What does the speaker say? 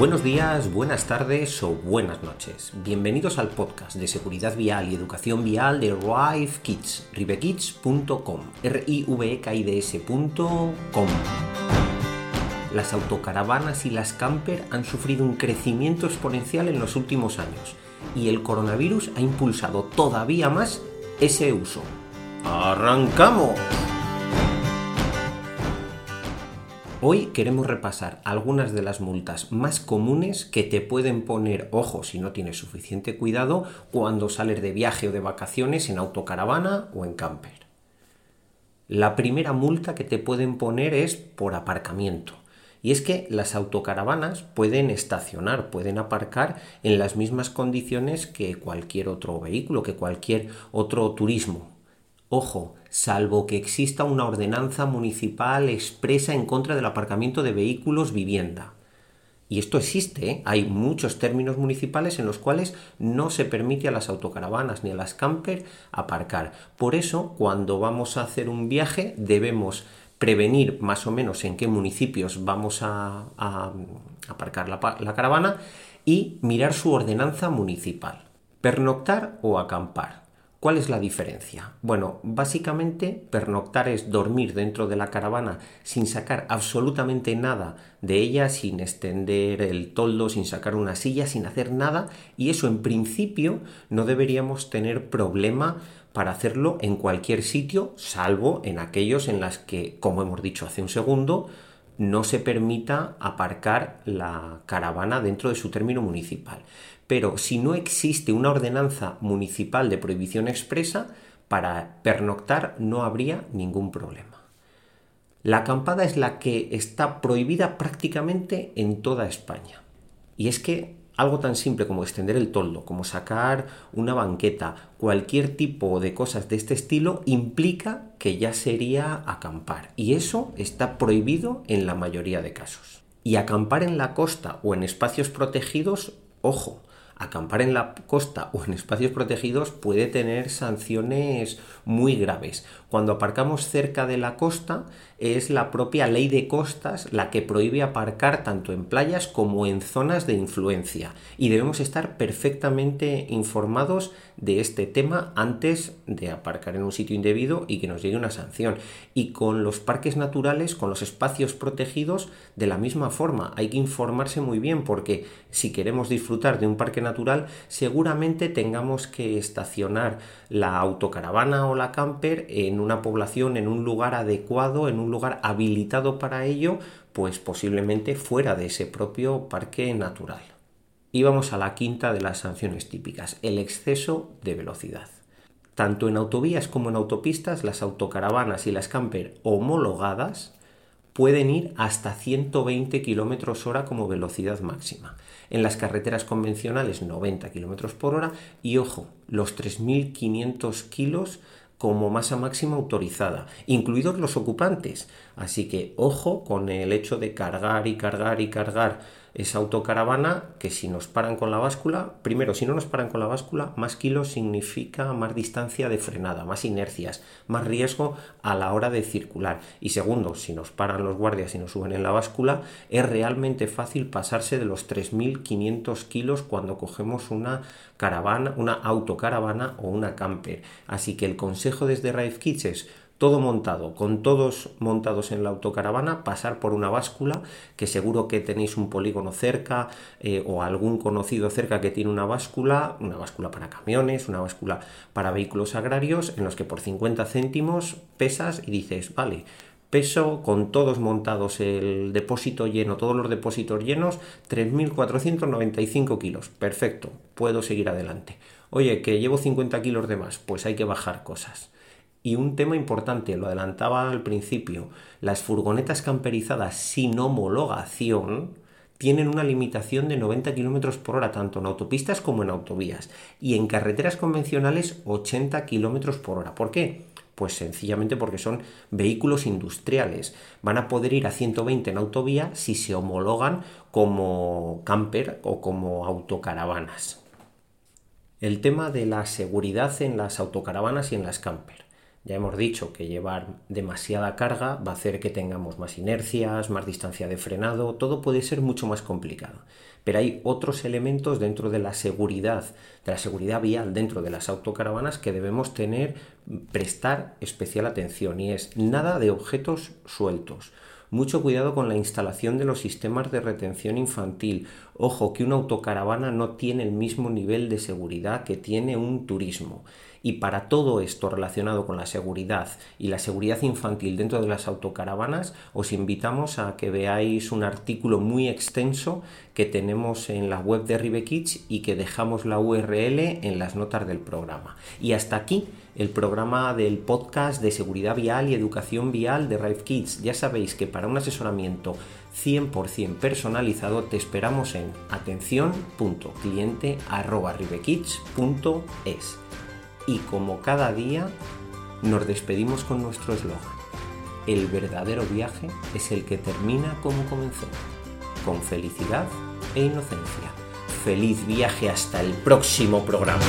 Buenos días, buenas tardes o buenas noches. Bienvenidos al podcast de seguridad vial y educación vial de Rive Kids, rivekids.com, r i v e k i d. Las autocaravanas y las camper han sufrido un crecimiento exponencial en los últimos años y el coronavirus ha impulsado todavía más ese uso. ¡Arrancamos! Hoy queremos repasar algunas de las multas más comunes que te pueden poner, ojo, si no tienes suficiente cuidado, cuando sales de viaje o de vacaciones en autocaravana o en camper. La primera multa que te pueden poner es por aparcamiento. Y es que las autocaravanas pueden estacionar, pueden aparcar en las mismas condiciones que cualquier otro vehículo, que cualquier otro turismo. Ojo, salvo que exista una ordenanza municipal expresa en contra del aparcamiento de vehículos vivienda. Y esto existe, ¿eh? hay muchos términos municipales en los cuales no se permite a las autocaravanas ni a las camper aparcar. Por eso, cuando vamos a hacer un viaje, debemos prevenir más o menos en qué municipios vamos a, aparcar la caravana y mirar su ordenanza municipal. Pernoctar o acampar. ¿Cuál es la diferencia? Bueno, básicamente pernoctar es dormir dentro de la caravana sin sacar absolutamente nada de ella, sin extender el toldo, sin sacar una silla, sin hacer nada y eso en principio no deberíamos tener problema para hacerlo en cualquier sitio, salvo en aquellos en las que, como hemos dicho hace un segundo, no se permita aparcar la caravana dentro de su término municipal pero si no existe una ordenanza municipal de prohibición expresa, para pernoctar no habría ningún problema. La acampada es la que está prohibida prácticamente en toda España. Y es que algo tan simple como extender el toldo, como sacar una banqueta, cualquier tipo de cosas de este estilo implica que ya sería acampar. Y eso está prohibido en la mayoría de casos. Y acampar en la costa o en espacios protegidos, ojo, acampar en la costa o en espacios protegidos puede tener sanciones muy graves. Cuando aparcamos cerca de la costa es la propia ley de costas la que prohíbe aparcar tanto en playas como en zonas de influencia y debemos estar perfectamente informados de este tema antes de aparcar en un sitio indebido y que nos llegue una sanción. Y con los parques naturales, con los espacios protegidos, de la misma forma hay que informarse muy bien porque si queremos disfrutar de un parque natural seguramente tengamos que estacionar la autocaravana o la camper en una población, en un lugar adecuado, en un lugar habilitado para ello, pues posiblemente fuera de ese propio parque natural. Y vamos a la quinta de las sanciones típicas, el exceso de velocidad. Tanto en autovías como en autopistas, las autocaravanas y las camper homologadas pueden ir hasta 120 km hora como velocidad máxima. En las carreteras convencionales 90 km por hora y ojo, los 3.500 kilos como masa máxima autorizada, incluidos los ocupantes. Así que ojo con el hecho de cargar y cargar y cargar esa autocaravana que si nos paran con la báscula, primero, si no nos paran con la báscula, más kilos significa más distancia de frenada, más inercias, más riesgo a la hora de circular. Y segundo, si nos paran los guardias y nos suben en la báscula, es realmente fácil pasarse de los 3.500 kilos cuando cogemos una caravana, una autocaravana o una camper. Así que el consejo desde Rive Kids es todo montado, con todos montados en la autocaravana, pasar por una báscula, que seguro que tenéis un polígono cerca eh, o algún conocido cerca que tiene una báscula, una báscula para camiones, una báscula para vehículos agrarios, en los que por 50 céntimos pesas y dices, vale, peso con todos montados el depósito lleno, todos los depósitos llenos, 3.495 kilos. Perfecto, puedo seguir adelante. Oye, que llevo 50 kilos de más, pues hay que bajar cosas. Y un tema importante, lo adelantaba al principio, las furgonetas camperizadas sin homologación tienen una limitación de 90 km por hora, tanto en autopistas como en autovías, y en carreteras convencionales 80 km por hora. ¿Por qué? Pues sencillamente porque son vehículos industriales. Van a poder ir a 120 en autovía si se homologan como camper o como autocaravanas. El tema de la seguridad en las autocaravanas y en las camper. Ya hemos dicho que llevar demasiada carga va a hacer que tengamos más inercias, más distancia de frenado, todo puede ser mucho más complicado. Pero hay otros elementos dentro de la seguridad, de la seguridad vial dentro de las autocaravanas que debemos tener, prestar especial atención y es nada de objetos sueltos. Mucho cuidado con la instalación de los sistemas de retención infantil. Ojo, que una autocaravana no tiene el mismo nivel de seguridad que tiene un turismo. Y para todo esto relacionado con la seguridad y la seguridad infantil dentro de las autocaravanas, os invitamos a que veáis un artículo muy extenso que tenemos en la web de Rive y que dejamos la URL en las notas del programa. Y hasta aquí el programa del podcast de seguridad vial y educación vial de Rive Kids. Ya sabéis que para un asesoramiento 100% personalizado te esperamos en atención.cliente.ribekids.es y como cada día nos despedimos con nuestro eslogan. El verdadero viaje es el que termina como comenzó, con felicidad e inocencia. Feliz viaje hasta el próximo programa.